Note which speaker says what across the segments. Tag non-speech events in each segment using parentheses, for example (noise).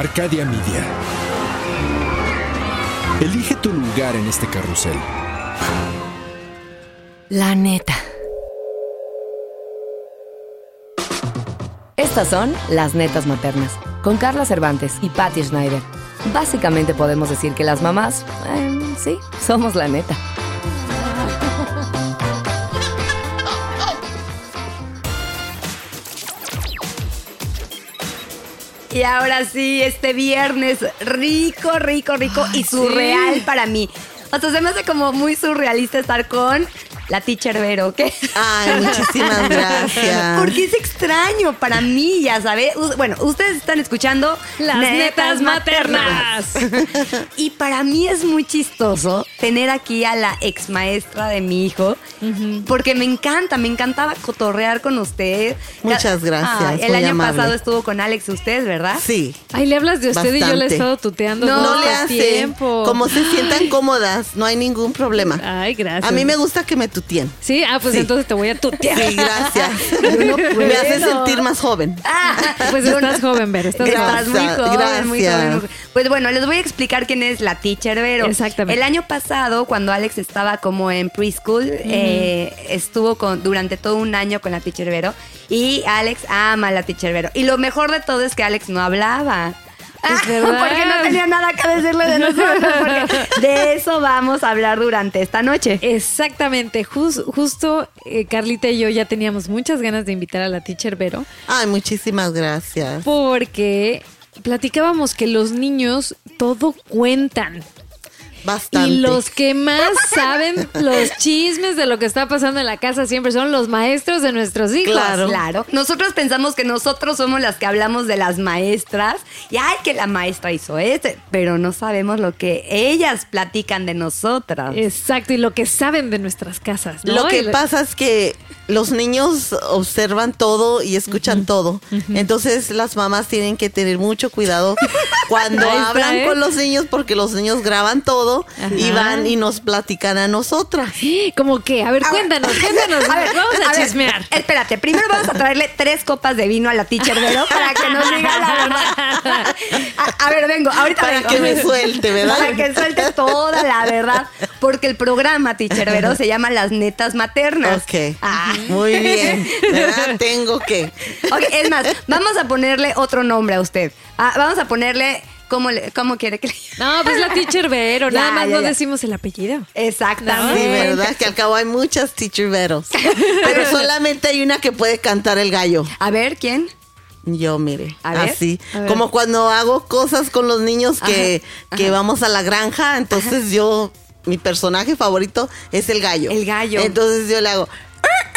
Speaker 1: Arcadia Media. Elige tu lugar en este carrusel.
Speaker 2: La neta. Estas son las netas maternas, con Carla Cervantes y Patty Schneider. Básicamente podemos decir que las mamás, eh, sí, somos la neta. Y ahora sí, este viernes rico, rico, rico y surreal para mí. O sea, se me hace como muy surrealista estar con la teacher Vero, ¿qué?
Speaker 3: Ay, muchísimas (laughs) gracias.
Speaker 2: Porque es extraño para mí, ya sabes. Bueno, ustedes están escuchando
Speaker 4: Las netas maternas. (laughs)
Speaker 2: y para mí es muy chistoso tener aquí a la ex maestra de mi hijo, porque me encanta, me encantaba cotorrear con usted.
Speaker 3: Muchas gracias,
Speaker 2: Ay, el año
Speaker 3: amable.
Speaker 2: pasado estuvo con Alex usted, ¿verdad?
Speaker 3: Sí.
Speaker 4: Ay, le hablas de usted y yo le he estado tuteando
Speaker 2: No,
Speaker 4: todo
Speaker 3: No le
Speaker 4: el
Speaker 3: hace.
Speaker 4: tiempo.
Speaker 3: Como se sientan cómodas, no hay ningún problema.
Speaker 4: Ay, gracias.
Speaker 3: A mí me gusta que me tutien.
Speaker 4: Sí, ah, pues
Speaker 3: Sí.
Speaker 4: entonces te voy a tutear.
Speaker 3: Sí, gracias. (laughs)
Speaker 2: no
Speaker 3: me hace sentir más joven.
Speaker 2: Ah,
Speaker 4: Pues estás joven, Ver, estás
Speaker 3: Gracias.
Speaker 2: muy joven,
Speaker 3: gracias.
Speaker 2: muy joven. Pues bueno, les voy a explicar quién es la teacher Vero.
Speaker 4: Exactamente.
Speaker 2: El año pasado, cuando Alex estaba como en preschool, eh, estuvo con, durante todo un año con la teacher Vero. Y Alex ama a la teacher Vero. Y lo mejor de todo es que Alex no hablaba.
Speaker 4: Es (laughs) verdad.
Speaker 2: Porque no tenía nada que decirle de nosotros. Porque de eso vamos a hablar durante esta noche.
Speaker 4: Exactamente, Jus- justo eh, Carlita y yo ya teníamos muchas ganas de invitar a la teacher Vero
Speaker 3: Ay, muchísimas gracias.
Speaker 4: porque platicábamos que los niños todo cuentan
Speaker 3: Bastante.
Speaker 4: y los que más saben los chismes de lo que está pasando en la casa siempre son los maestros de nuestros hijos.
Speaker 3: Claro.
Speaker 2: Claro. Nosotros pensamos que nosotros somos las que hablamos de las maestras y ay que la maestra hizo este, pero no sabemos lo que ellas platican de nosotras.
Speaker 4: Exacto, y lo que saben de nuestras casas. ¿no?
Speaker 3: Lo que pasa es que los niños observan todo y escuchan todo. Entonces las mamás tienen que tener mucho cuidado cuando (laughs) hablan
Speaker 4: ¿eh?
Speaker 3: con los niños porque los niños graban todo y
Speaker 4: Ajá.
Speaker 3: van y nos platican a nosotras.
Speaker 4: Como que, a ver, cuéntanos, (laughs) cuéntanos, vamos a,
Speaker 2: ver,
Speaker 4: chismear.
Speaker 2: espérate, primero vamos a traerle tres copas de vino a la teacher Vero para que nos diga la verdad. A, a ver, vengo, ahorita
Speaker 3: Para
Speaker 2: vengo.
Speaker 3: que me suelte, ¿verdad?
Speaker 2: Para que suelte toda la verdad. Porque el programa Teacher Vero se llama Las Netas Maternas.
Speaker 3: Ok.
Speaker 2: Ah.
Speaker 3: Muy bien. ¿Verdad? Tengo que.
Speaker 2: Ok, es más, vamos a ponerle otro nombre a usted. Ah, vamos a ponerle, ¿cómo, le- cómo quiere que le (laughs)
Speaker 4: No, pues la teacher Vero, (laughs)
Speaker 2: Ya,
Speaker 4: nada más
Speaker 2: ya,
Speaker 4: no
Speaker 2: ya.
Speaker 4: decimos el apellido.
Speaker 2: Exactamente.
Speaker 3: Sí, ¿verdad? Que al cabo hay muchas teacher veros. (laughs) Pero solamente hay una que puede cantar el gallo.
Speaker 2: A ver, ¿quién?
Speaker 3: Yo, mire,
Speaker 2: A ver,
Speaker 3: así.
Speaker 4: a ver.
Speaker 3: Como cuando hago cosas con los niños que,
Speaker 2: Ajá,
Speaker 3: que
Speaker 2: ajá.
Speaker 3: vamos a la granja, entonces yo, mi personaje favorito es el gallo.
Speaker 2: El gallo.
Speaker 3: Entonces yo le hago.
Speaker 4: Ah,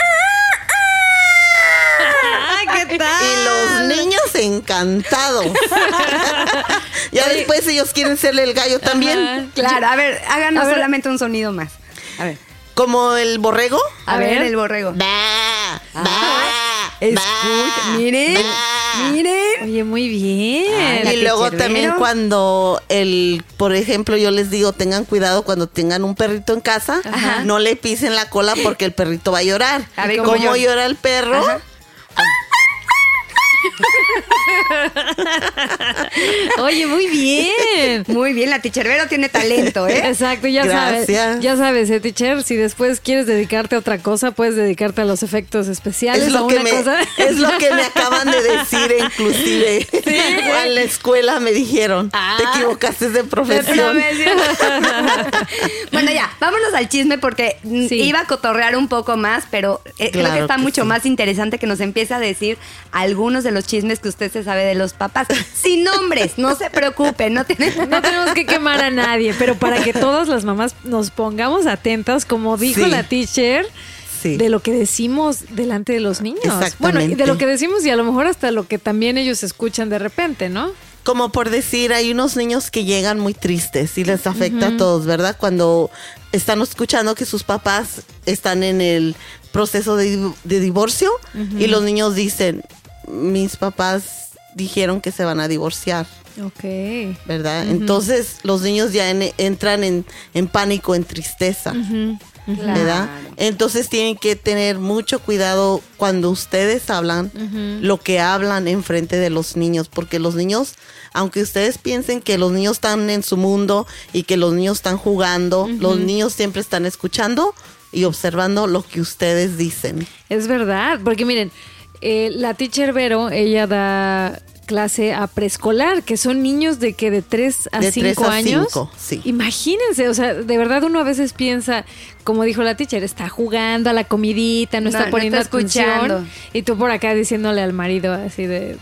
Speaker 3: Y los niños encantados. (laughs) ya después ellos quieren serle el gallo también.
Speaker 4: Ajá.
Speaker 2: Claro, a ver, háganos
Speaker 4: A ver.
Speaker 2: solamente un sonido más. A ver.
Speaker 3: Como el borrego.
Speaker 2: A,
Speaker 4: A
Speaker 2: ver,
Speaker 4: ver.
Speaker 2: el borrego.
Speaker 3: Ba, ba,
Speaker 2: Escucha,
Speaker 3: ba,
Speaker 2: miren, miren.
Speaker 4: Oye, muy bien.
Speaker 2: la
Speaker 3: Y luego también cuando el, por ejemplo, yo les digo, tengan cuidado cuando tengan un perrito en casa,
Speaker 2: Ajá.
Speaker 3: no le pisen la cola porque el perrito va a llorar.
Speaker 2: A ver,
Speaker 3: ¿Cómo
Speaker 2: ¿cómo llora?
Speaker 3: llora el perro?
Speaker 2: Ajá. (laughs)
Speaker 4: Oye, muy bien.
Speaker 2: Muy bien, la Teacher Vero tiene talento, ¿eh? (laughs)
Speaker 4: Exacto, ya
Speaker 3: Gracias.
Speaker 4: sabes. Ya sabes, eh, teacher, si después quieres dedicarte a otra cosa, puedes dedicarte a los efectos especiales
Speaker 3: Es
Speaker 4: o
Speaker 3: lo,
Speaker 4: a
Speaker 3: que
Speaker 4: una
Speaker 3: me,
Speaker 4: cosa. (laughs)
Speaker 3: es lo que me acaban de decir, inclusive. En la escuela me dijeron,
Speaker 4: Ah.
Speaker 3: te equivocaste de profesión.
Speaker 2: bueno, ya, vámonos al chisme porque
Speaker 4: Sí.
Speaker 2: iba a cotorrear un poco más, pero eh, creo que está
Speaker 3: que
Speaker 2: mucho
Speaker 3: sí.
Speaker 2: más interesante que nos empiece a decir algunos de los chismes que usted se sabe de los papás. Sin nombres, no se preocupe, no tiene...
Speaker 4: No tenemos que quemar a nadie, pero para que todas las mamás nos pongamos atentas, como dijo
Speaker 3: Sí.
Speaker 4: la teacher,
Speaker 3: Sí.
Speaker 4: de lo que decimos delante de los niños. Bueno, y de lo que decimos y a lo mejor hasta lo que también ellos escuchan de repente, ¿no?
Speaker 3: Como por decir, hay unos niños que llegan muy tristes y les afecta a todos, ¿verdad? Cuando están escuchando que sus papás están en el proceso de divorcio y los niños dicen, mis papás dijeron que se van a divorciar,
Speaker 4: Ok.
Speaker 3: ¿verdad? Entonces los niños ya en- entran en, en pánico, en tristeza. ¿verdad? Entonces tienen que tener mucho cuidado cuando ustedes hablan, lo que hablan enfrente de los niños, porque los niños, aunque ustedes piensen que los niños están en su mundo y que los niños están jugando, los niños siempre están escuchando y observando lo que ustedes dicen.
Speaker 4: Es verdad, porque miren, eh, la teacher Vero, ella da clase a preescolar, que son niños de que de 3 a
Speaker 3: De
Speaker 4: 5
Speaker 3: tres a
Speaker 4: años.
Speaker 3: cinco, sí.
Speaker 4: Imagínense, o sea, de verdad uno a veces piensa, como dijo la teacher, está jugando a la comidita, no,
Speaker 2: No,
Speaker 4: está
Speaker 2: no
Speaker 4: poniendo
Speaker 2: está escuchando.
Speaker 4: atención. Y tú por acá diciéndole al marido así de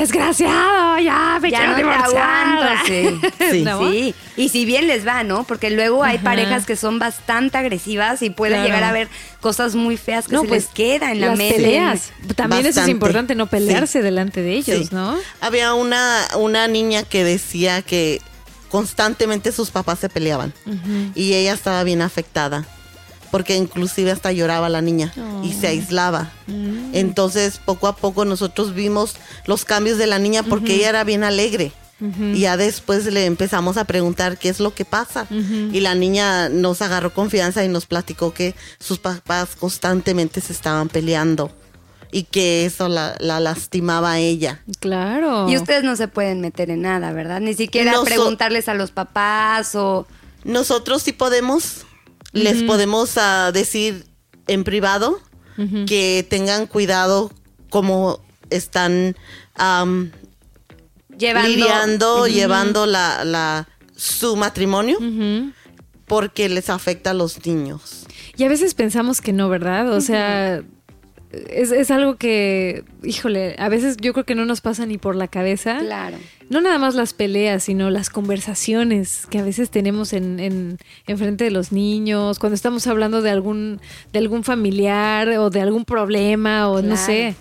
Speaker 4: desgraciado, ya me
Speaker 2: Ya
Speaker 4: quiero
Speaker 2: no te
Speaker 4: divorciar".
Speaker 2: aguanto, sí. (laughs)
Speaker 3: Sí.
Speaker 4: ¿No?
Speaker 2: Sí, y si bien les va, ¿no? Porque luego hay
Speaker 4: Ajá.
Speaker 2: parejas que son bastante agresivas y puede
Speaker 4: Claro.
Speaker 2: llegar a ver cosas muy feas que
Speaker 4: No,
Speaker 2: se
Speaker 4: pues
Speaker 2: les queda en la
Speaker 4: las
Speaker 2: mente.
Speaker 4: peleas. También eso es importante, no pelearse delante de ellos,
Speaker 3: Sí.
Speaker 4: ¿no?
Speaker 3: Había una, una niña que decía que constantemente sus papás se peleaban y ella estaba bien afectada porque inclusive hasta lloraba la niña y se aislaba. Entonces poco a poco nosotros vimos los cambios de la niña porque ella era bien alegre. Y ya después le empezamos a preguntar qué es lo que pasa. Y la niña nos agarró confianza y nos platicó que sus papás constantemente se estaban peleando y que eso la, la lastimaba a ella.
Speaker 4: Claro.
Speaker 2: Y ustedes no se pueden meter en nada, ¿verdad? Ni siquiera preguntarles a los papás o...
Speaker 3: Nosotros sí podemos, les podemos ah, decir en privado que tengan cuidado como están am,
Speaker 2: Llevando...
Speaker 3: lidiando, llevando la, la, su matrimonio, porque les afecta a los niños.
Speaker 4: Y a veces pensamos que no, ¿verdad? O sea, es, es algo que, híjole, a veces yo creo que no nos pasa ni por la cabeza.
Speaker 2: Claro.
Speaker 4: No nada más las peleas, sino las conversaciones que a veces tenemos en, en, en frente de los niños, cuando estamos hablando de algún, de algún familiar o de algún problema o no sé.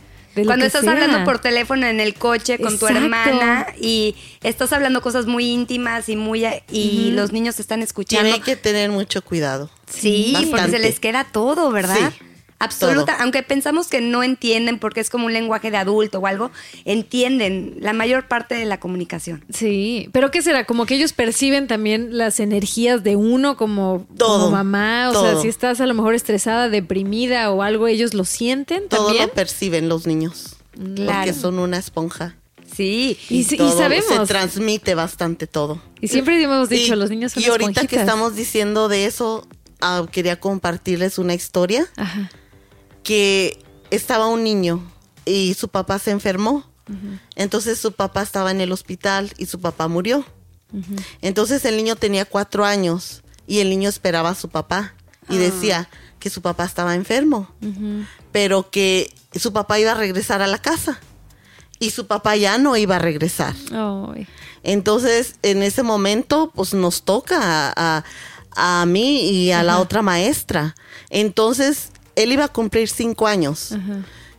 Speaker 2: Cuando estás
Speaker 4: sea.
Speaker 2: hablando por teléfono en el coche con tu hermana y estás hablando cosas muy íntimas y muy y los niños te están escuchando.
Speaker 3: Tiene que tener mucho cuidado.
Speaker 2: Sí, porque se les queda todo, ¿verdad?
Speaker 3: Sí,
Speaker 2: Absoluta,
Speaker 3: todo.
Speaker 2: aunque pensamos que no entienden porque es como un lenguaje de adulto o algo, entienden la mayor parte de la comunicación.
Speaker 4: Sí, pero ¿qué será? Como que ellos perciben también las energías de uno como,
Speaker 3: Todo,
Speaker 4: como mamá. O sea,
Speaker 3: todo.
Speaker 4: si estás a lo mejor estresada, deprimida o algo, ellos lo sienten
Speaker 3: Todo
Speaker 4: también.
Speaker 3: lo perciben los niños,
Speaker 2: Claro.
Speaker 3: porque son una esponja.
Speaker 2: Sí.
Speaker 4: Y
Speaker 3: todo
Speaker 4: sabemos.
Speaker 3: Se transmite bastante todo.
Speaker 4: Y siempre hemos dicho,
Speaker 3: Y-
Speaker 4: los niños son
Speaker 3: Y ahorita que estamos diciendo de eso, ah, quería compartirles una historia
Speaker 4: Ajá.
Speaker 3: Que estaba un niño y su papá se enfermó. Entonces su papá estaba en el hospital y su papá murió. Entonces el niño tenía cuatro años y el niño esperaba a su papá y decía que su papá estaba enfermo, pero que su papá iba a regresar a la casa y su papá ya no iba a regresar. Entonces, en ese momento, pues nos toca a, a- a mí y a la otra maestra. Entonces, él iba a cumplir cinco años.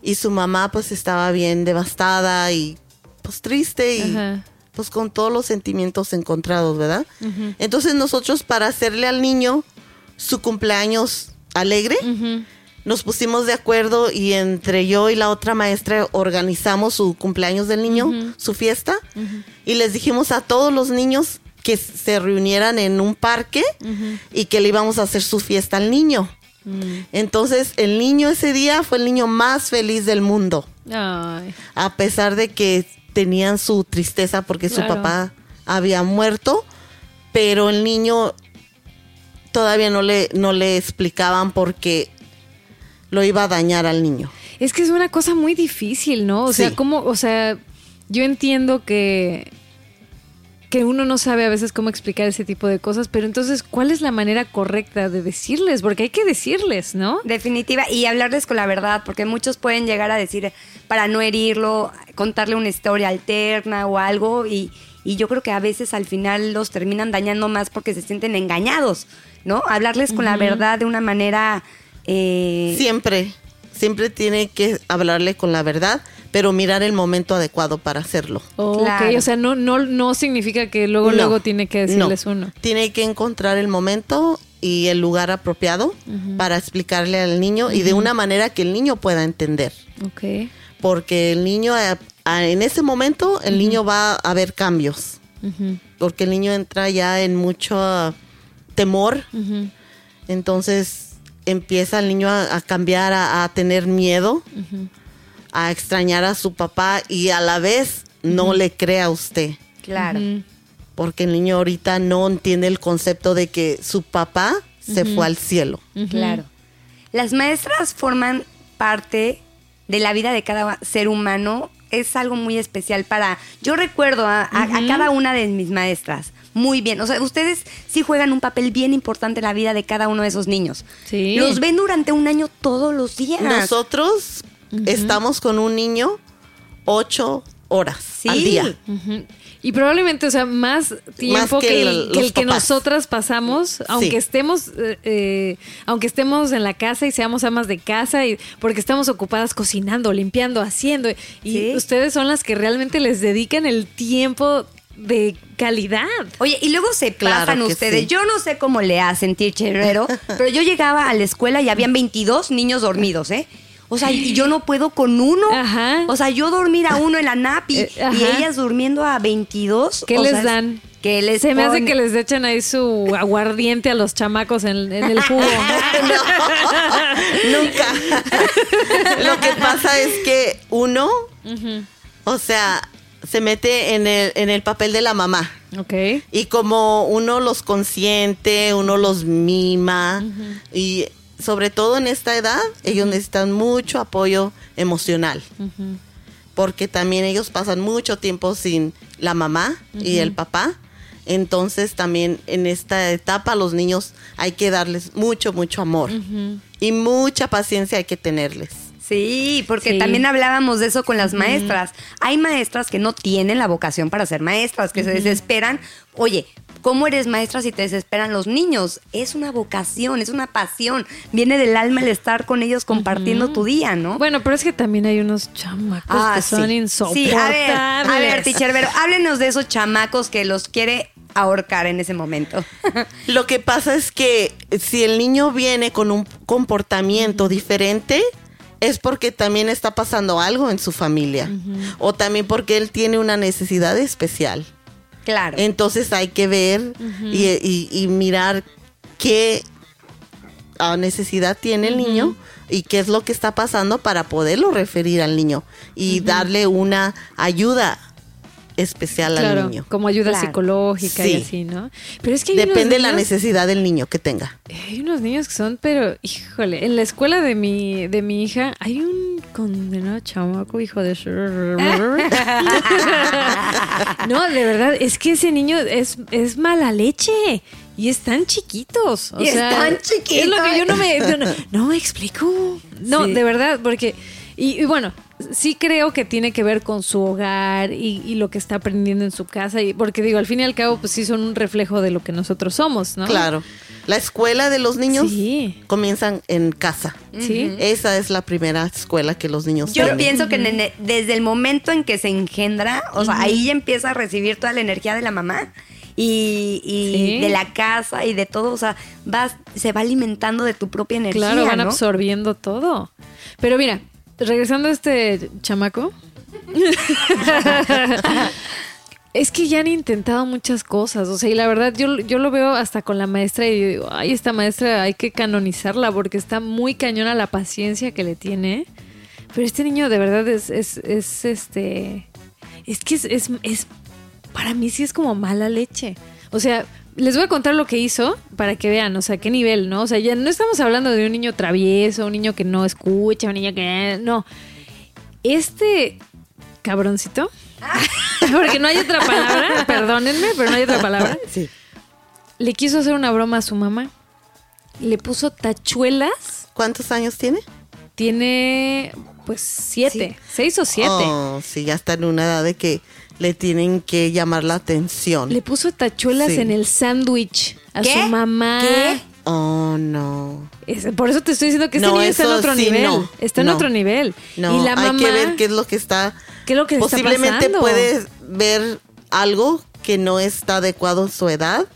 Speaker 3: Y su mamá pues estaba bien devastada y pues triste y
Speaker 4: Ajá.
Speaker 3: pues con todos los sentimientos encontrados, ¿verdad? Entonces nosotros para hacerle al niño su cumpleaños alegre, nos pusimos de acuerdo y entre yo y la otra maestra organizamos su cumpleaños del niño, su fiesta, y les dijimos a todos los niños que se reunieran en un parque y que le íbamos a hacer su fiesta al niño. Entonces el niño ese día fue el niño más feliz del mundo,
Speaker 4: Ay.
Speaker 3: a pesar de que tenían su tristeza porque su papá había muerto, pero el niño todavía no le, no le explicaban porque lo iba a dañar al niño.
Speaker 4: Es que es una cosa muy difícil, ¿no? O sea, como, o sea, yo entiendo que que uno no sabe a veces cómo explicar ese tipo de cosas, pero entonces, ¿cuál es la manera correcta de decirles? Porque hay que decirles, ¿no?
Speaker 2: Definitiva, y hablarles con la verdad, porque muchos pueden llegar a decir, para no herirlo, contarle una historia alterna o algo, y, y yo creo que a veces al final los terminan dañando más porque se sienten engañados, ¿no? Hablarles con la verdad de una manera... eh,
Speaker 3: Siempre, siempre tiene que hablarle con la verdad, pero mirar el momento adecuado para hacerlo.
Speaker 2: Claro.
Speaker 4: o sea, no, no, no significa que luego,
Speaker 3: No,
Speaker 4: luego tiene que decirles
Speaker 3: no.
Speaker 4: uno.
Speaker 3: Tiene que encontrar el momento y el lugar apropiado para explicarle al niño y de una manera que el niño pueda entender.
Speaker 4: Ok.
Speaker 3: Porque el niño, eh, a- en ese momento, el niño va a ver cambios. Porque el niño entra ya en mucho ah, temor Entonces empieza el niño a, a cambiar, a, a tener miedo, a extrañar a su papá y a la vez no le cree a usted.
Speaker 2: Claro.
Speaker 3: Porque el niño ahorita no entiende el concepto de que su papá se fue al cielo.
Speaker 2: Claro. Las maestras forman parte de la vida de cada ser humano. Es algo muy especial para... Yo recuerdo a, a- a cada una de mis maestras. Muy bien. O sea, ustedes sí juegan un papel bien importante en la vida de cada uno de esos niños.
Speaker 4: Sí.
Speaker 2: Los ven durante un año todos los días.
Speaker 3: Nosotros estamos con un niño ocho horas
Speaker 2: Sí.
Speaker 3: al día.
Speaker 4: Y probablemente, o sea, más tiempo
Speaker 3: que
Speaker 4: que, el, que, el nosotras pasamos, aunque
Speaker 3: Sí.
Speaker 4: estemos, eh, eh, aunque estemos en la casa y seamos amas de casa, y porque estamos ocupadas cocinando, limpiando, haciendo, y
Speaker 2: Sí.
Speaker 4: ustedes son las que realmente les dedican el tiempo de calidad.
Speaker 2: Oye, y luego se
Speaker 3: Claro
Speaker 2: pasan ustedes.
Speaker 3: sí.
Speaker 2: Yo no sé cómo le hacen, Teacher Herrero, (laughs) pero yo llegaba a la escuela y habían 22 niños dormidos, ¿eh? O sea, y yo no puedo con uno.
Speaker 4: Ajá.
Speaker 2: O sea, yo dormir a uno en la NAP y,
Speaker 4: Eh,
Speaker 2: y ellas durmiendo a 22.
Speaker 4: ¿Qué
Speaker 2: o
Speaker 4: les
Speaker 2: sea,
Speaker 4: dan?
Speaker 2: Que les
Speaker 4: Se me hace que les echan ahí su aguardiente a los chamacos en, en el jugo.
Speaker 3: No, (laughs) (laughs) nunca. Lo que pasa es que uno, o sea, se mete en el, en el papel de la mamá.
Speaker 4: ok.
Speaker 3: Y como uno los consiente, uno los mima, y sobre todo en esta edad, ellos necesitan mucho apoyo emocional. Porque también ellos pasan mucho tiempo sin la mamá y el papá. Entonces también en esta etapa los niños hay que darles mucho, mucho amor. Y mucha paciencia hay que tenerles.
Speaker 2: Sí, porque
Speaker 4: Sí.
Speaker 2: también hablábamos de eso con las maestras. Hay maestras que no tienen la vocación para ser maestras, que se desesperan. Oye, ¿cómo eres maestra si te desesperan los niños? Es una vocación, es una pasión. Viene del alma el estar con ellos compartiendo tu día, ¿no?
Speaker 4: Bueno, pero es que también hay unos chamacos
Speaker 2: Ah,
Speaker 4: que son insoportables.
Speaker 2: Sí, a ver, a ver, teacher háblenos de esos chamacos que los quiere ahorcar en ese momento. (laughs)
Speaker 3: Lo que pasa es que si el niño viene con un comportamiento diferente, es porque también está pasando algo en su familia. O también porque él tiene una necesidad especial.
Speaker 2: claro.
Speaker 3: Entonces hay que ver y, y- y mirar qué ah, necesidad tiene el niño y qué es lo que está pasando para poderlo referir al niño y darle una ayuda especial al niño.
Speaker 4: como ayuda
Speaker 2: Claro.
Speaker 4: psicológica y
Speaker 3: Sí.
Speaker 4: así, ¿no? Pero es que hay unos
Speaker 3: Depende de la necesidad del niño que tenga.
Speaker 4: Hay unos niños que son, pero, híjole, en la escuela de mi, de mi hija hay un condenado chamaco, hijo de... (laughs) no, de verdad, es que ese niño es, es mala leche. Y están chiquitos. O
Speaker 2: Y
Speaker 4: sea,
Speaker 2: están chiquitos.
Speaker 4: Es lo que yo no me, no, no- no me explico. No,
Speaker 2: Sí.
Speaker 4: de verdad, porque... Y, y bueno, sí creo que tiene que ver con su hogar y, y lo que está aprendiendo en su casa. Y, porque digo, al fin y al cabo, pues sí son un reflejo de lo que nosotros somos, ¿no?
Speaker 3: Claro. La escuela de los niños
Speaker 4: Sí.
Speaker 3: comienzan en casa.
Speaker 4: Sí.
Speaker 3: Esa es la primera escuela que los niños
Speaker 2: Yo
Speaker 3: tienen.
Speaker 2: pienso que nene, desde el momento en que se engendra, o sea, ahí ya empieza a recibir toda la energía de la mamá y, y
Speaker 4: Sí.
Speaker 2: de la casa y de todo, o sea, vas, se va alimentando de tu propia energía.
Speaker 4: Claro, van
Speaker 2: ¿no?
Speaker 4: absorbiendo todo. Pero mira, regresando a este chamaco. (laughs) es que ya han intentado muchas cosas. O sea, y la verdad, yo, yo lo veo hasta con la maestra y digo, ay, esta maestra hay que canonizarla porque está muy cañona la paciencia que le tiene. Pero este niño de verdad es, es, es este. Es que es, es, es- Para mí sí es como mala leche. O sea, les voy a contar lo que hizo para que vean, o sea, qué nivel, ¿no? O sea, ya no estamos hablando de un niño travieso, un niño que no escucha, un niño que. No. Este cabroncito. (laughs) Porque no hay otra palabra, (laughs) perdónenme, pero no hay otra palabra.
Speaker 3: Sí.
Speaker 4: Le quiso hacer una broma a su mamá. Le puso tachuelas.
Speaker 3: ¿Cuántos años tiene?
Speaker 4: Tiene, pues, siete. Seis o siete.
Speaker 3: Oh, sí, ya está en una edad de que le tienen que llamar la atención.
Speaker 4: Le puso tachuelas
Speaker 3: Sí.
Speaker 4: en el sándwich a
Speaker 2: ¿Qué?
Speaker 4: su mamá.
Speaker 2: ¿Qué?
Speaker 3: Oh, no.
Speaker 4: Es- por eso te estoy diciendo que este
Speaker 3: No,
Speaker 4: niño está en otro
Speaker 3: sí,
Speaker 4: nivel.
Speaker 3: no.
Speaker 4: Está en
Speaker 3: No.
Speaker 4: otro nivel.
Speaker 3: No,
Speaker 4: y la mamá.
Speaker 3: hay que ver qué es lo que está.
Speaker 4: ¿Qué es lo que está
Speaker 3: Posiblemente puedes ver algo que no está adecuado a su edad,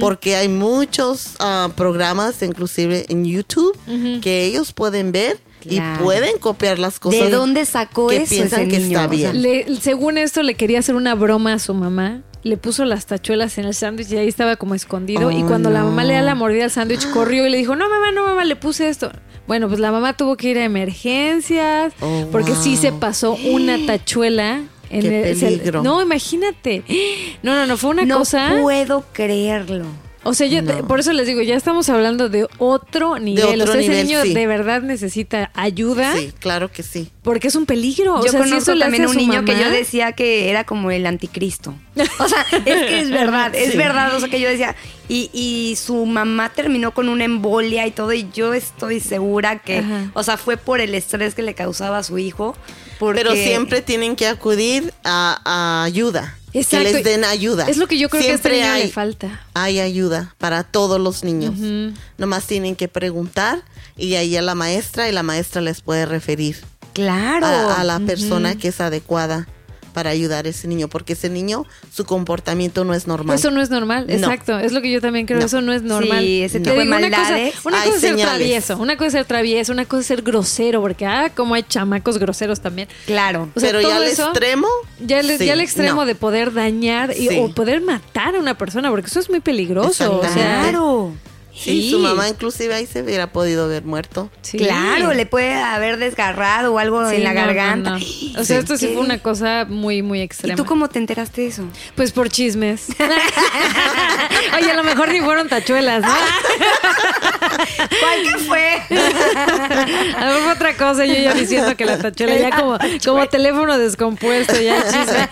Speaker 3: porque hay muchos ah, programas, inclusive en YouTube, que ellos pueden ver
Speaker 2: Claro.
Speaker 3: y pueden copiar las cosas.
Speaker 2: ¿De dónde sacó
Speaker 3: que
Speaker 2: eso
Speaker 3: piensan
Speaker 2: ese
Speaker 3: que
Speaker 2: niño?
Speaker 3: está
Speaker 2: O sea,
Speaker 3: bien.
Speaker 4: Le- según esto, le quería hacer una broma a su mamá le puso las tachuelas en el sándwich y ahí estaba como escondido. y
Speaker 3: Oh,
Speaker 4: cuando la
Speaker 3: no.
Speaker 4: mamá le da la mordida al sándwich, (gasps) corrió y le dijo, no mamá, no mamá, le puse esto. Bueno, pues la mamá tuvo que ir a emergencias
Speaker 3: Oh,
Speaker 4: porque sí
Speaker 3: wow.
Speaker 4: se pasó una (gasps) tachuela. En
Speaker 3: Qué
Speaker 4: el,
Speaker 3: peligro.
Speaker 4: no, imagínate. (gasps) No, no, no, fue una
Speaker 2: no
Speaker 4: cosa.
Speaker 2: puedo creerlo.
Speaker 4: O sea, yo
Speaker 3: No.
Speaker 4: por eso les digo, ya estamos hablando de otro nivel.
Speaker 3: otro
Speaker 4: o sea, ese
Speaker 3: nivel,
Speaker 4: niño
Speaker 3: sí.
Speaker 4: de verdad necesita ayuda
Speaker 3: Sí, claro que sí.
Speaker 4: porque es un peligro. o
Speaker 2: yo
Speaker 4: si
Speaker 2: conozco
Speaker 4: eso le
Speaker 2: también un niño que yo decía que era como el anticristo. O sea, (laughs) es que es verdad, es
Speaker 3: Sí.
Speaker 2: verdad. O sea, que yo decía, y, y su mamá terminó con una embolia y todo, y yo estoy segura que,
Speaker 4: Ajá.
Speaker 2: o sea, fue por el estrés que le causaba a su hijo. Porque
Speaker 3: Pero siempre tienen que acudir a, a ayuda.
Speaker 4: Exacto.
Speaker 3: Que les den ayuda.
Speaker 4: Es lo que yo creo
Speaker 3: Siempre
Speaker 4: que a este niño
Speaker 3: hay,
Speaker 4: le falta.
Speaker 3: Hay ayuda para todos los niños.
Speaker 4: Ujú.
Speaker 3: Nomás tienen que preguntar y ahí a la maestra y la maestra les puede referir
Speaker 2: Claro.
Speaker 3: a, a la persona que es adecuada para ayudar a ese niño, porque ese niño, su comportamiento no es normal.
Speaker 4: Eso no es normal,
Speaker 3: No.
Speaker 4: exacto. Es lo que yo también creo.
Speaker 3: No.
Speaker 4: Eso no es normal.
Speaker 2: Sí, ese
Speaker 4: Te
Speaker 2: tipo de
Speaker 4: digo, una cosa,
Speaker 2: maldades.
Speaker 4: una cosa es ser travieso, una cosa es ser travieso, una cosa es ser grosero, porque ah, como hay chamacos groseros también.
Speaker 2: Claro.
Speaker 4: O sea,
Speaker 3: Pero ya
Speaker 4: todo
Speaker 3: al extremo.
Speaker 4: Ya,
Speaker 3: sí,
Speaker 4: ya el extremo
Speaker 3: no.
Speaker 4: de poder dañar y-
Speaker 3: Sí.
Speaker 4: o poder matar a una persona, porque eso es muy peligroso. O sea,
Speaker 3: Exactamente.
Speaker 2: Claro.
Speaker 3: Sí, su mamá inclusive ahí se hubiera podido haber muerto.
Speaker 4: sí.
Speaker 2: Claro, le puede haber desgarrado o algo
Speaker 4: Sí,
Speaker 2: en la
Speaker 4: no,
Speaker 2: garganta.
Speaker 4: no. (gasps) O sea,
Speaker 2: Sí.
Speaker 4: esto sí
Speaker 2: ¿Qué?
Speaker 4: fue una cosa muy, muy
Speaker 2: ¿Y
Speaker 4: extrema.
Speaker 2: tú cómo te enteraste de eso?
Speaker 4: Pues por chismes. (laughs) Oye, a lo mejor ni fueron tachuelas, ¿no? (laughs)
Speaker 2: ¿Cuál que fue?
Speaker 4: A lo mejor otra cosa, yo ya diciendo que la tachuela ya como, como teléfono descompuesto, ya chisme.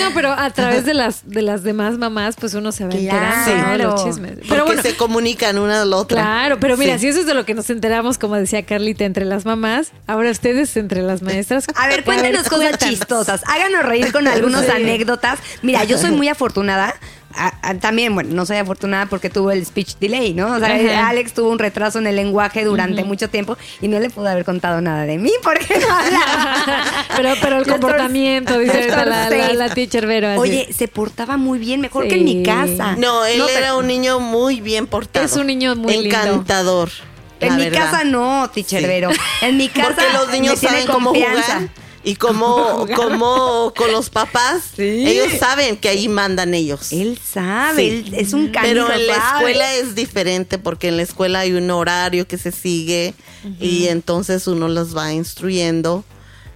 Speaker 4: No, pero a través de las de las demás mamás, pues uno se va enterando ¿no? de los
Speaker 2: Claro.
Speaker 4: chismes.
Speaker 3: Porque
Speaker 4: Pero bueno,
Speaker 3: se comunican una a la otra.
Speaker 4: Claro, pero mira,
Speaker 3: Sí.
Speaker 4: si eso es de lo que nos enteramos, como decía Carlita, entre las mamás, ahora ustedes entre las maestras.
Speaker 2: A ver, cuéntenos cosas
Speaker 4: cuéntanos.
Speaker 2: chistosas. Háganos reír con (laughs) algunas
Speaker 4: Sí.
Speaker 2: anécdotas. Mira, yo soy muy afortunada. A- a- también, bueno, no soy afortunada porque tuvo el speech delay, ¿no? O sea,
Speaker 4: Ajá.
Speaker 2: Alex tuvo un retraso en el lenguaje durante mucho tiempo y no le pude haber contado nada de mí porque no hablaba. (laughs)
Speaker 4: Pero, pero el comportamiento, dice la, la,
Speaker 2: torcí.
Speaker 4: la teacher Vero. así.
Speaker 2: Oye, se portaba muy bien, mejor que en mi casa.
Speaker 3: No, él era un niño muy bien portado.
Speaker 4: Es un niño muy lindo.
Speaker 3: Encantador.
Speaker 2: En
Speaker 3: la
Speaker 2: mi
Speaker 3: verdad.
Speaker 2: casa no, teacher
Speaker 3: Sí.
Speaker 2: Vero. En mi casa
Speaker 3: Porque los niños
Speaker 2: me tiene
Speaker 3: saben cómo jugar y cómo, (laughs) cómo con los papás,
Speaker 2: Sí.
Speaker 3: ellos saben que ahí mandan ellos.
Speaker 2: Él sabe,
Speaker 3: Sí.
Speaker 2: él es un canijo.
Speaker 3: Pero en la escuela es diferente porque en la escuela hay un horario que se sigue y entonces uno los va instruyendo.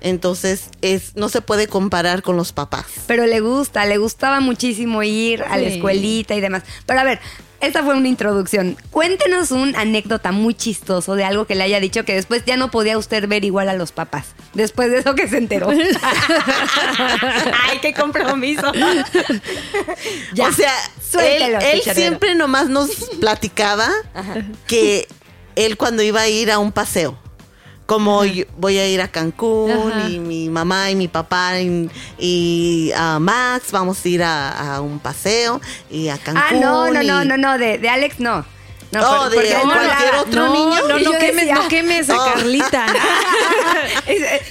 Speaker 3: Entonces es no se puede comparar con los papás.
Speaker 2: Pero le gusta, le gustaba muchísimo ir a la escuelita y demás. Pero a ver, esta fue una introducción. Cuéntenos una anécdota muy chistoso de algo que le haya dicho que después ya no podía usted ver igual a los papás. Después de eso que se enteró. (laughs) Ay, qué compromiso. (laughs) Ya,
Speaker 3: o sea,
Speaker 2: suéltelo,
Speaker 3: él, él siempre nomás nos platicaba que él cuando iba a ir a un paseo, como yo voy a ir a Cancún
Speaker 4: Ajá.
Speaker 3: y mi mamá y mi papá y, y, ah, Max vamos a ir a, a un paseo y a Cancún.
Speaker 2: Ah, no, no, no,
Speaker 3: y-
Speaker 2: no, no, de, de Alex no. No,
Speaker 3: Oh, de
Speaker 2: no
Speaker 3: cualquier otro
Speaker 4: no,
Speaker 3: niño.
Speaker 4: No, no quemes,
Speaker 2: decía-
Speaker 4: no quemes a
Speaker 3: Oh.
Speaker 4: Carlita. (laughs)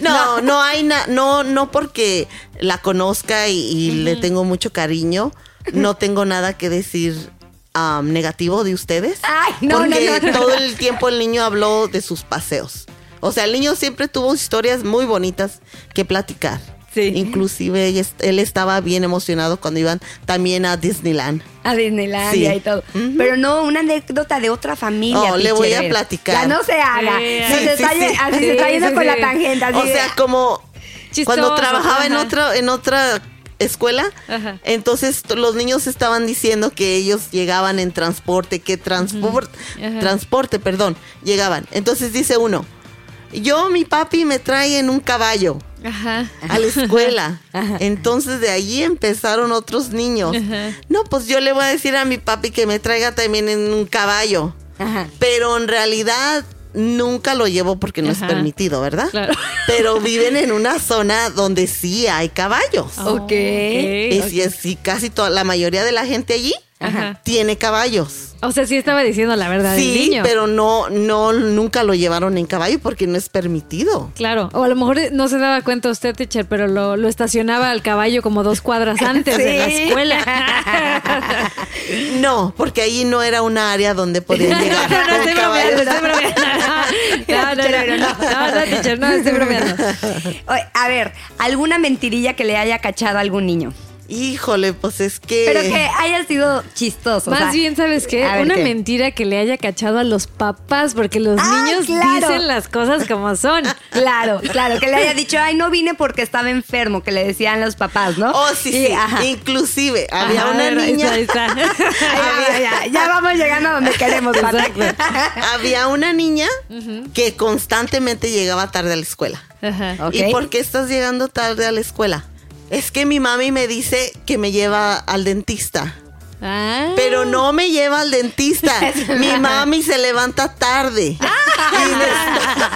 Speaker 3: No, no, hay na- no, no porque la conozca y, y le tengo mucho cariño, no tengo nada que decir am, negativo de ustedes.
Speaker 2: Ay, no,
Speaker 3: porque
Speaker 2: no, no.
Speaker 3: todo el tiempo el niño habló de sus paseos. O sea, el niño siempre tuvo historias muy bonitas que platicar.
Speaker 2: Sí.
Speaker 3: Inclusive él estaba bien emocionado cuando iban también a Disneyland.
Speaker 2: A Disneylandia
Speaker 3: Sí.
Speaker 2: y todo.
Speaker 3: Ujú.
Speaker 2: Pero no, una anécdota de otra familia.
Speaker 3: Oh, le voy a platicar.
Speaker 2: Ya no se haga.
Speaker 4: Sí,
Speaker 2: No
Speaker 3: sí,
Speaker 2: se está,
Speaker 3: sí,
Speaker 2: ye-
Speaker 3: sí.
Speaker 2: así
Speaker 4: Sí,
Speaker 2: se está yendo
Speaker 4: sí,
Speaker 2: con
Speaker 4: sí.
Speaker 2: la tangente. así
Speaker 3: O
Speaker 2: de-
Speaker 3: sea, como
Speaker 4: Chistoso,
Speaker 3: cuando trabajaba en otra en otra escuela,
Speaker 4: Ajá.
Speaker 3: entonces los niños estaban diciendo que ellos llegaban en transporte, que transporte, transporte, perdón, llegaban. Entonces dice uno, yo mi papi me trae en un caballo
Speaker 4: Ajá.
Speaker 3: a la escuela. (laughs) Entonces de allí empezaron otros niños.
Speaker 4: Ajá.
Speaker 3: No, pues yo le voy a decir a mi papi que me traiga también en un caballo.
Speaker 2: Ajá.
Speaker 3: Pero en realidad nunca lo llevo porque no es permitido, ¿verdad?
Speaker 4: Claro.
Speaker 3: Pero viven en una zona donde sí hay caballos.
Speaker 2: Ok.
Speaker 3: Es, y es- y casi toda la mayoría de la gente allí
Speaker 4: Ajá.
Speaker 3: tiene caballos.
Speaker 4: O sea, sí estaba diciendo la verdad del
Speaker 3: Sí,
Speaker 4: niño.
Speaker 3: pero no, no, nunca lo llevaron en caballo porque no es permitido.
Speaker 4: Claro, o a lo mejor no se daba cuenta usted, teacher, pero lo, lo estacionaba al caballo como dos cuadras (laughs) antes de la escuela.
Speaker 3: No, porque allí no era una área donde podían llegar (laughs)
Speaker 4: no, no, estoy bromeando,
Speaker 3: caballos.
Speaker 4: estoy bromeando. (laughs) No, no, no, no, no, no, teacher, no, estoy bromeando.
Speaker 2: A ver, ¿alguna mentirilla que le haya cachado a algún niño?
Speaker 3: Híjole, pues es que...
Speaker 2: Pero que haya sido chistoso. o
Speaker 4: Más
Speaker 2: sea,
Speaker 4: bien, ¿sabes qué?
Speaker 2: ver,
Speaker 4: Una
Speaker 2: ¿qué?
Speaker 4: mentira que le haya cachado a los papás, porque los
Speaker 2: Ah,
Speaker 4: niños
Speaker 2: claro.
Speaker 4: dicen las cosas como son.
Speaker 2: Claro, claro, que le haya dicho, ay, no vine porque estaba enfermo, que le decían los papás, ¿no?
Speaker 3: Oh, sí,
Speaker 2: Y,
Speaker 3: sí.
Speaker 2: ajá.
Speaker 3: Inclusive, había
Speaker 4: Ajá,
Speaker 3: una
Speaker 4: ahí está,
Speaker 3: niña...
Speaker 4: ahí está.
Speaker 2: Ay, ya, ya, ya vamos llegando a donde queremos, (laughs)
Speaker 3: había una niña que constantemente llegaba tarde a la escuela.
Speaker 4: Ajá.
Speaker 3: ¿Y por qué estás llegando tarde a la escuela? Es que mi mami me dice que me lleva al dentista.
Speaker 4: Ah.
Speaker 3: Pero no me lleva al dentista. (laughs) Mi mami se levanta tarde.
Speaker 2: Ah.
Speaker 3: Y, me está,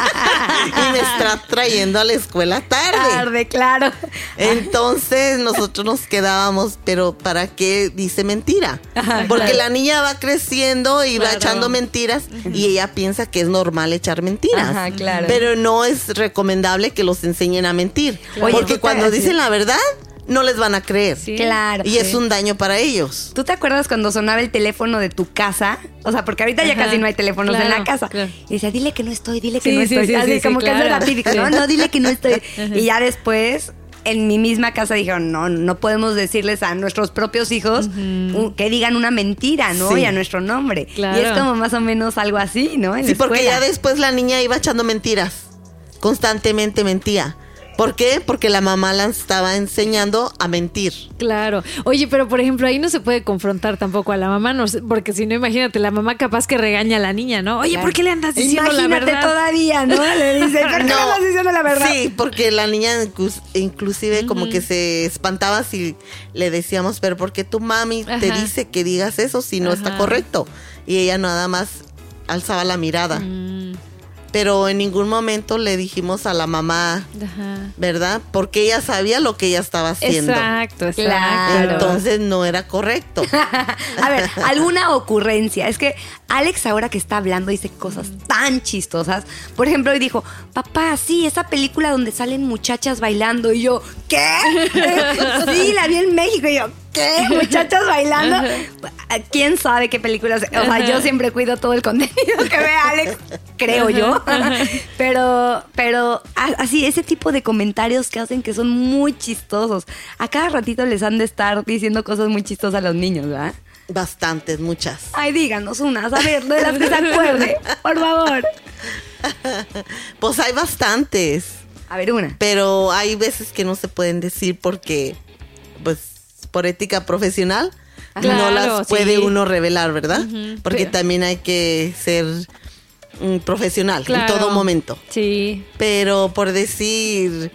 Speaker 3: (laughs) y me está trayendo a la escuela tarde.
Speaker 2: Tarde, claro.
Speaker 3: Entonces nosotros nos quedábamos, pero ¿para qué dice mentira? Porque
Speaker 4: claro.
Speaker 3: la niña va creciendo y va echando mentiras y ella piensa que es normal echar mentiras.
Speaker 2: Ajá, claro.
Speaker 3: Pero no es recomendable que los enseñen a mentir.
Speaker 2: Oye,
Speaker 3: porque cuando dicen la verdad, no les van a creer.
Speaker 4: Sí.
Speaker 2: Claro.
Speaker 3: Y es un daño para ellos.
Speaker 2: ¿Tú te acuerdas cuando sonaba el teléfono de tu casa? O sea, porque ahorita ya casi no hay teléfonos en la casa.
Speaker 4: claro.
Speaker 2: Y decía, dile que no estoy, dile que
Speaker 4: Sí,
Speaker 2: no estoy.
Speaker 4: sí,
Speaker 2: Así
Speaker 4: sí,
Speaker 2: como
Speaker 4: sí,
Speaker 2: que eso era
Speaker 4: claro.
Speaker 2: típico, ¿no?
Speaker 4: Sí.
Speaker 2: No, dile que no estoy. (laughs) Y ya después, en mi misma casa dijeron, no, no podemos decirles a nuestros propios hijos que digan una mentira, ¿no?
Speaker 3: Sí.
Speaker 2: Y a nuestro nombre.
Speaker 4: Claro.
Speaker 2: Y es como más o menos algo así, ¿no? En la
Speaker 3: Sí, porque ya después la niña iba echando mentiras. Constantemente mentía. ¿Por qué? Porque la mamá la estaba enseñando a mentir.
Speaker 4: Claro. Oye, pero por ejemplo, ahí no se puede confrontar tampoco a la mamá, no sé, porque si no, imagínate, la mamá capaz que regaña a la niña, ¿no? Oye,
Speaker 2: Claro.
Speaker 4: ¿por qué le andas diciendo la verdad?
Speaker 2: todavía, ¿no? Le dice, (laughs) ¿por qué le estás diciendo la verdad?
Speaker 3: Sí, porque la niña inclus- inclusive como que se espantaba si le decíamos, pero ¿por qué tu mami te dice que digas eso si no está correcto? Y ella nada más alzaba la mirada.
Speaker 4: Mm,
Speaker 3: Pero en ningún momento le dijimos a la mamá,
Speaker 4: ajá.
Speaker 3: ¿verdad? Porque ella sabía lo que ella estaba haciendo.
Speaker 4: Exacto, exacto.
Speaker 2: Claro.
Speaker 3: Entonces no era correcto. (laughs)
Speaker 2: A ver, alguna ocurrencia. Es que Alex ahora que está hablando dice cosas tan chistosas. Por ejemplo, hoy dijo, papá, sí, esa película donde salen muchachas bailando. Y yo, ¿qué? (laughs) sí, la vi en México. Y yo, ¿qué? ¿Muchachas (laughs) bailando? ¿Quién sabe qué películas? O sea, yo siempre cuido todo el contenido que ve Alex, creo yo. Pero, pero así, ese tipo de comentarios que hacen que son muy chistosos. A cada ratito les han de estar diciendo cosas muy chistosas a los niños, ¿verdad?
Speaker 3: Bastantes, muchas.
Speaker 2: Ay, díganos unas, a ver, de las que se acuerde, por favor. (laughs)
Speaker 3: Pues hay bastantes.
Speaker 2: A ver, una.
Speaker 3: pero hay veces que no se pueden decir porque, pues, por ética profesional, no las puede
Speaker 4: sí.
Speaker 3: uno revelar, ¿verdad? Porque
Speaker 4: Pero-
Speaker 3: también hay que ser mm, profesional
Speaker 4: Claro.
Speaker 3: en todo momento.
Speaker 4: Sí.
Speaker 3: Pero por decir,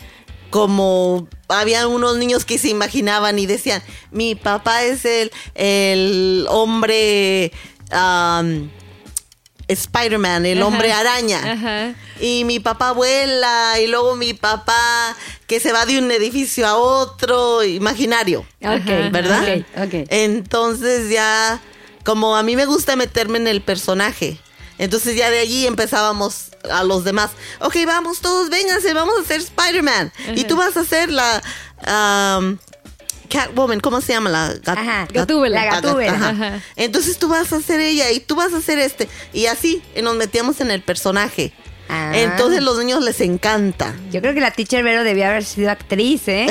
Speaker 3: como había unos niños que se imaginaban y decían, mi papá es el, el hombre am, Spider-Man, el
Speaker 4: Ajá.
Speaker 3: hombre araña.
Speaker 4: Ajá.
Speaker 3: Y mi papá vuela, y luego mi papá que se va de un edificio a otro, imaginario. ¿verdad? Entonces ya, como a mí me gusta meterme en el personaje, entonces ya de allí empezábamos a los demás. Ok, vamos todos, vénganse, vamos a hacer Spider-Man. Y tú vas a ser la um, Catwoman, ¿cómo se llama? La gat-
Speaker 2: Ajá,
Speaker 3: gat-
Speaker 4: Gatúbela.
Speaker 2: La Gatúbela.
Speaker 3: Ajá.
Speaker 4: Ajá.
Speaker 3: Entonces tú vas a ser ella y tú vas a ser este. Y así nos metíamos en el personaje.
Speaker 2: Ah.
Speaker 3: Entonces los niños les encanta.
Speaker 2: Yo creo que la teacher Vero debía haber sido actriz, ¿eh?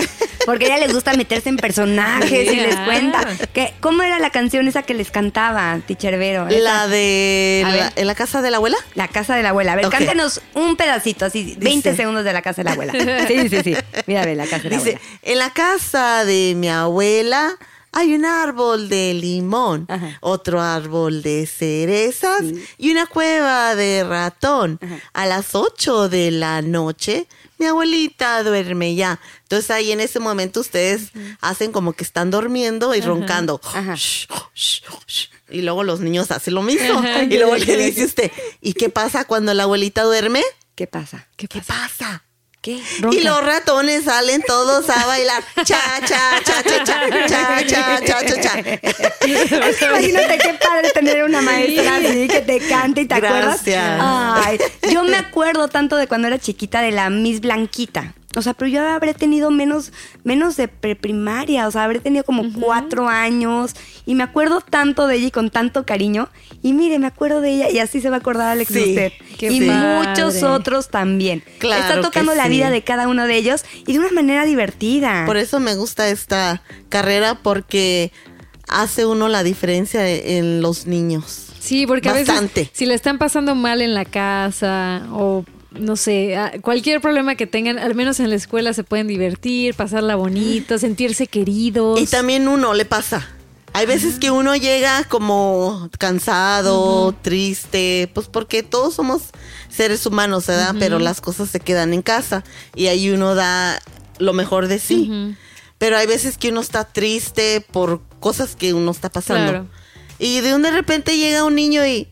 Speaker 2: Porque a ella les gusta meterse en personajes y les
Speaker 4: Ah.
Speaker 2: cuenta. Que, ¿Cómo era la canción esa que les cantaba, teacher Vero? Esa-
Speaker 3: La de
Speaker 2: A
Speaker 3: la,
Speaker 2: ver.
Speaker 3: en la casa de la abuela.
Speaker 2: La casa de la abuela. A ver,
Speaker 3: Ok.
Speaker 2: cántenos un pedacito, así, 20
Speaker 3: Dice-
Speaker 2: segundos de la casa de la abuela. (laughs) Sí, sí, sí. Mira, ve, la casa de la
Speaker 3: Dice,
Speaker 2: abuela.
Speaker 3: en la casa de mi abuela hay un árbol de limón,
Speaker 2: Ajá.
Speaker 3: otro árbol de cerezas y una cueva de ratón. A las 8 de la noche, mi abuelita duerme ya. Entonces ahí en ese momento ustedes hacen como que están durmiendo y roncando.
Speaker 2: Ajá.
Speaker 3: Shh, shh, shh. Y luego los niños hacen lo mismo. Y luego le (laughs) dice usted, ¿y qué pasa cuando la abuelita duerme?
Speaker 2: ¿Qué pasa?
Speaker 3: ¿Qué pasa?
Speaker 2: ¿Qué?
Speaker 3: Y los ratones salen todos a bailar. Cha, cha, cha, cha, cha, cha, cha, cha, cha, cha.
Speaker 2: Imagínate qué padre tener una maestra así que te cante y te acuerdas.
Speaker 3: Gracias.
Speaker 2: Ay, yo me acuerdo tanto de cuando era chiquita de la Miss Blanquita. O sea, pero yo habré tenido menos, menos de preprimaria, o sea, habré tenido como cuatro años y me acuerdo tanto de ella y con tanto cariño. Y mire, me acuerdo de ella y así se va a acordar Alex de
Speaker 3: Sí,
Speaker 2: usted. y muchos otros también.
Speaker 3: Claro
Speaker 2: Está
Speaker 3: que
Speaker 2: tocando la
Speaker 3: sí.
Speaker 2: vida de cada uno de ellos y de una manera divertida.
Speaker 3: Por eso me gusta esta carrera porque hace uno la diferencia en los niños.
Speaker 4: Sí, porque a
Speaker 3: Bastante.
Speaker 4: veces si le están pasando mal en la casa o no sé, cualquier problema que tengan, al menos en la escuela se pueden divertir, pasarla bonito, sentirse queridos.
Speaker 3: Y también uno le pasa. Hay veces que uno llega como cansado, triste, pues porque todos somos seres humanos, ¿verdad? Pero las cosas se quedan en casa y ahí uno da lo mejor de sí. Pero hay veces que uno está triste por cosas que uno está pasando.
Speaker 4: Claro.
Speaker 3: Y de un de repente llega un niño y,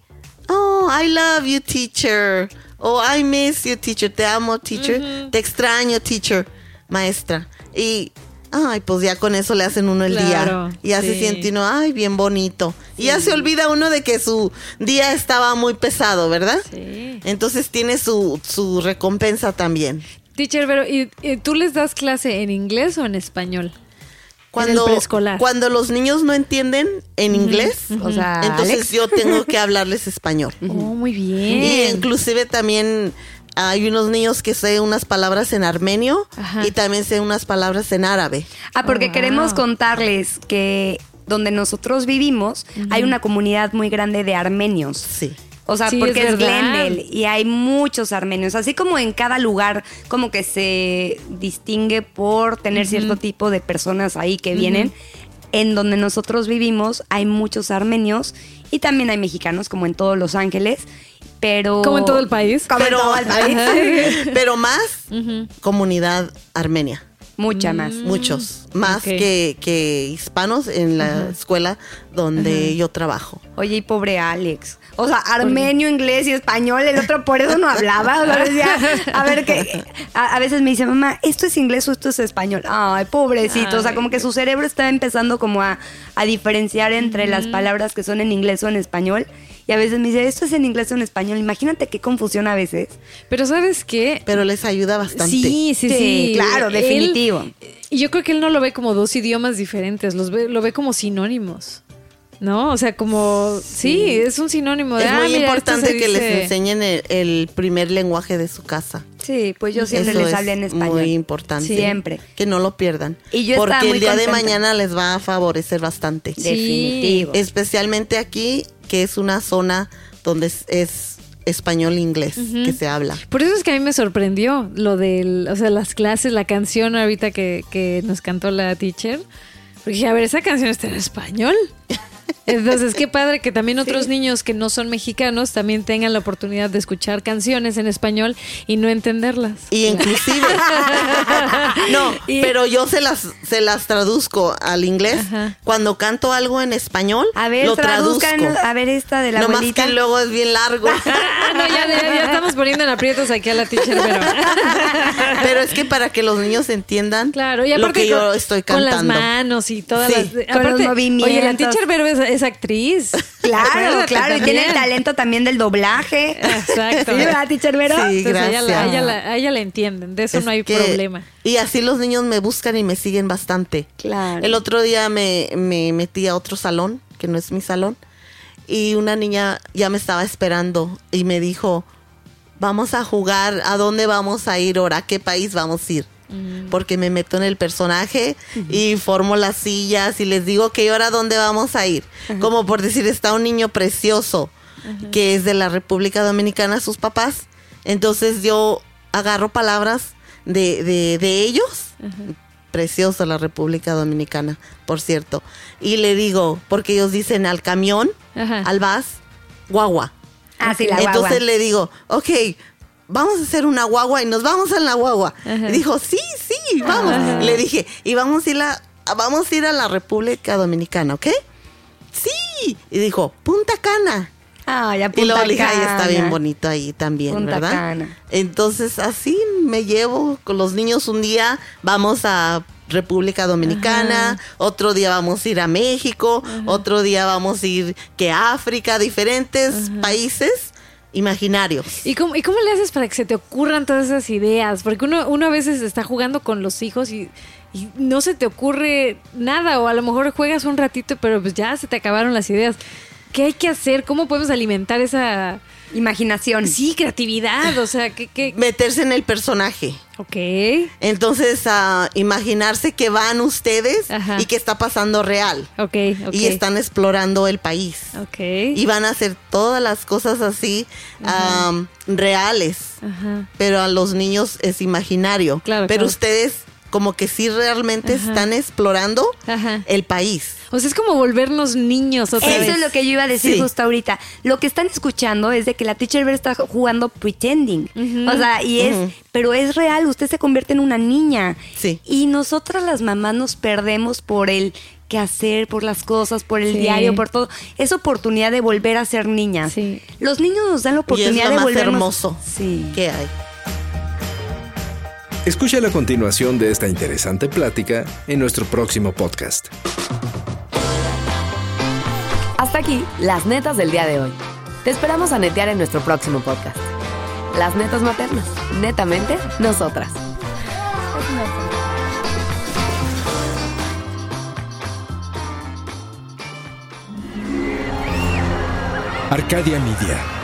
Speaker 3: oh, I love you, teacher. Oh, I miss you, teacher. Te amo, teacher. Te extraño, teacher. Maestra. Y, ay, pues ya con eso le hacen uno el
Speaker 4: Claro,
Speaker 3: día. Y ya se siente uno, ay, bien bonito. Y ya se olvida uno de que su día estaba muy pesado, ¿verdad?
Speaker 4: Sí.
Speaker 3: Entonces tiene su, su recompensa también.
Speaker 4: Teacher, pero ¿y, y tú les das clase en inglés o en español?
Speaker 3: Cuando,
Speaker 4: preescolar.
Speaker 3: cuando los niños no entienden en inglés,
Speaker 2: O sea,
Speaker 3: entonces
Speaker 2: Alex.
Speaker 3: yo tengo (laughs) que hablarles español.
Speaker 4: Oh, muy
Speaker 3: Y
Speaker 4: bien.
Speaker 3: inclusive también hay unos niños que sé unas palabras en armenio
Speaker 4: Ajá.
Speaker 3: y también sé unas palabras en árabe.
Speaker 2: Ah, porque
Speaker 4: Oh, wow.
Speaker 2: queremos contarles que donde nosotros vivimos hay una comunidad muy grande de armenios.
Speaker 3: Sí.
Speaker 2: O sea,
Speaker 4: Sí,
Speaker 2: porque
Speaker 4: es
Speaker 2: es. Glendale y hay muchos armenios. Así como en cada lugar como que se distingue por tener cierto tipo de personas ahí que vienen, en donde nosotros vivimos hay muchos armenios y también hay mexicanos como en todos Los Ángeles, pero...
Speaker 4: Como en todo el país.
Speaker 2: Como en todo el país. (laughs)
Speaker 3: pero más comunidad armenia.
Speaker 2: Mucha más.
Speaker 3: Muchos. Más que, que hispanos en la escuela donde yo trabajo.
Speaker 2: Oye, y pobre Alex. O sea, armenio, inglés y español, el otro por eso no hablaba. O sea, decía, a ver, que a, a veces me dice, mamá, ¿esto es inglés o esto es español? Ay, pobrecito. o sea, como que su cerebro está empezando como a, a diferenciar entre las palabras que son en inglés o en español. Y a veces me dice, ¿esto es en inglés o en español? Imagínate qué confusión a veces.
Speaker 4: Pero ¿sabes qué?
Speaker 3: Pero les ayuda bastante.
Speaker 4: Sí, sí, sí.
Speaker 2: Sí, claro, definitivo.
Speaker 4: y yo creo que él no lo ve como dos idiomas diferentes, los ve, lo ve como sinónimos. ¿No? O sea, como. Sí, es un sinónimo de.
Speaker 3: Es
Speaker 4: ah,
Speaker 3: muy
Speaker 4: mira,
Speaker 3: importante que les enseñen el, el primer lenguaje de su casa.
Speaker 2: Sí, pues yo siempre
Speaker 3: Eso
Speaker 2: les
Speaker 3: es
Speaker 2: hablé en español.
Speaker 3: Muy importante.
Speaker 2: Siempre.
Speaker 3: Que no lo pierdan.
Speaker 2: Y yo
Speaker 3: Porque
Speaker 2: muy
Speaker 3: el día de mañana les va a favorecer bastante.
Speaker 4: Sí.
Speaker 2: Definitivo.
Speaker 3: Especialmente aquí, que es una zona donde es, es español-inglés que se habla.
Speaker 4: Por eso es que a mí me sorprendió lo de, o sea, las clases, la canción ahorita que, que nos cantó la teacher. Porque dije, a ver, esa canción está en español. (laughs) Entonces, qué padre que también otros niños que no son mexicanos también tengan la oportunidad de escuchar canciones en español y no entenderlas.
Speaker 3: Y inclusive, (laughs) no,
Speaker 4: Y-
Speaker 3: pero yo se las se las traduzco al inglés.
Speaker 4: Ajá.
Speaker 3: Cuando canto algo en español,
Speaker 2: A ver,
Speaker 3: lo traduzco.
Speaker 2: traduzcan, a ver esta de la
Speaker 3: no más
Speaker 2: abuelita.
Speaker 3: que luego es bien largo. (laughs)
Speaker 4: No, ya, ya- ya estamos poniendo en aprietos aquí a la teacher, pero... (laughs)
Speaker 3: pero es que para que los niños entiendan
Speaker 4: Claro, y
Speaker 3: lo
Speaker 4: aparte
Speaker 3: que yo
Speaker 4: con,
Speaker 3: estoy
Speaker 4: con las
Speaker 3: cantando.
Speaker 4: manos y todas
Speaker 3: Sí,
Speaker 4: las...
Speaker 2: con
Speaker 4: aparte,
Speaker 2: los movimientos.
Speaker 4: Oye, la teacher Vero es, es actriz. (laughs)
Speaker 2: Claro, claro, y tiene el talento también del doblaje.
Speaker 4: Exacto. (laughs)
Speaker 2: ¿Sí, verdad, teacher Vero?
Speaker 3: Sí.
Speaker 4: Entonces, a ella, la,
Speaker 3: gracias.
Speaker 4: a ella la- a ella la entienden, de eso
Speaker 3: Es
Speaker 4: no hay
Speaker 3: que-
Speaker 4: problema.
Speaker 3: Y así los niños me buscan y me siguen bastante.
Speaker 2: Claro.
Speaker 3: El otro día me, me metí a otro salón, que no es mi salón, y una niña ya me estaba esperando y me dijo, vamos a jugar, ¿a dónde vamos a ir ahora? ¿A qué país vamos a ir? Porque me meto en el personaje y formo las sillas y les digo que ahora dónde vamos a ir. Como por decir, está un niño precioso que es de la República Dominicana, sus papás. Entonces yo agarro palabras de, de, de ellos. Preciosa la República Dominicana, por cierto. Y le digo, porque ellos dicen al camión,
Speaker 4: Ajá.
Speaker 3: al bus, guagua.
Speaker 2: Ah, sí, la guagua.
Speaker 3: Entonces le digo, ok, vamos a hacer una guagua y nos vamos en la guagua.
Speaker 4: Ajá.
Speaker 3: Y dijo, sí, sí, vamos. Le dije, y vamos a ir a, vamos a ir a la República Dominicana, ¿ok? Sí. Y dijo, Punta Cana.
Speaker 2: Ah, ya
Speaker 3: Y luego
Speaker 2: Punta
Speaker 3: le dije, "Ay, está bien bonito ahí también,
Speaker 2: Punta
Speaker 3: ¿verdad?
Speaker 2: Cana.
Speaker 3: Entonces así me llevo con los niños un día, vamos a República Dominicana, otro día vamos a ir a México, otro día vamos a ir que a África, diferentes países imaginarios.
Speaker 4: ¿Y cómo, ¿Y cómo le haces para que se te ocurran todas esas ideas? Porque uno, a veces está jugando con los hijos y, y no se te ocurre nada, o a lo mejor juegas un ratito, pero pues ya se te acabaron las ideas. ¿Qué hay que hacer? ¿Cómo podemos alimentar esa
Speaker 2: Imaginación.
Speaker 4: sí, creatividad? O sea, ¿qué? qué?
Speaker 3: Meterse en el personaje.
Speaker 4: Ok.
Speaker 3: Entonces, a imaginarse que van ustedes
Speaker 4: Ajá.
Speaker 3: y que está pasando real.
Speaker 4: Ok, ok.
Speaker 3: Y están explorando el país.
Speaker 4: Ok.
Speaker 3: Y van a hacer todas las cosas así reales.
Speaker 4: Ajá.
Speaker 3: Pero a los niños es imaginario.
Speaker 4: Claro,
Speaker 3: pero
Speaker 4: claro.
Speaker 3: ustedes como que sí realmente
Speaker 4: Ajá.
Speaker 3: están explorando
Speaker 4: Ajá.
Speaker 3: el país.
Speaker 4: O sea, es como volvernos niños otra
Speaker 2: Eso
Speaker 4: vez.
Speaker 2: es lo que yo iba a decir
Speaker 3: Sí.
Speaker 2: justo ahorita. Lo que están escuchando es de que la teacher Bear está jugando pretending. O sea, y es, pero es real, usted se convierte en una niña.
Speaker 3: Sí.
Speaker 2: Y nosotras las mamás nos perdemos por el qué hacer, por las cosas, por el
Speaker 4: Sí.
Speaker 2: diario, por todo. Es oportunidad de volver a ser niñas.
Speaker 4: Sí.
Speaker 2: Los niños nos dan la
Speaker 3: Y es
Speaker 2: oportunidad
Speaker 3: lo
Speaker 2: de
Speaker 3: más
Speaker 2: volvernos
Speaker 3: hermoso
Speaker 2: Sí.
Speaker 3: que hay.
Speaker 1: Escucha la continuación de esta interesante plática en nuestro próximo podcast.
Speaker 5: Hasta aquí, las netas del día de hoy. Te esperamos a netear en nuestro próximo podcast. Las netas maternas, netamente nosotras.
Speaker 1: Arcadia Media.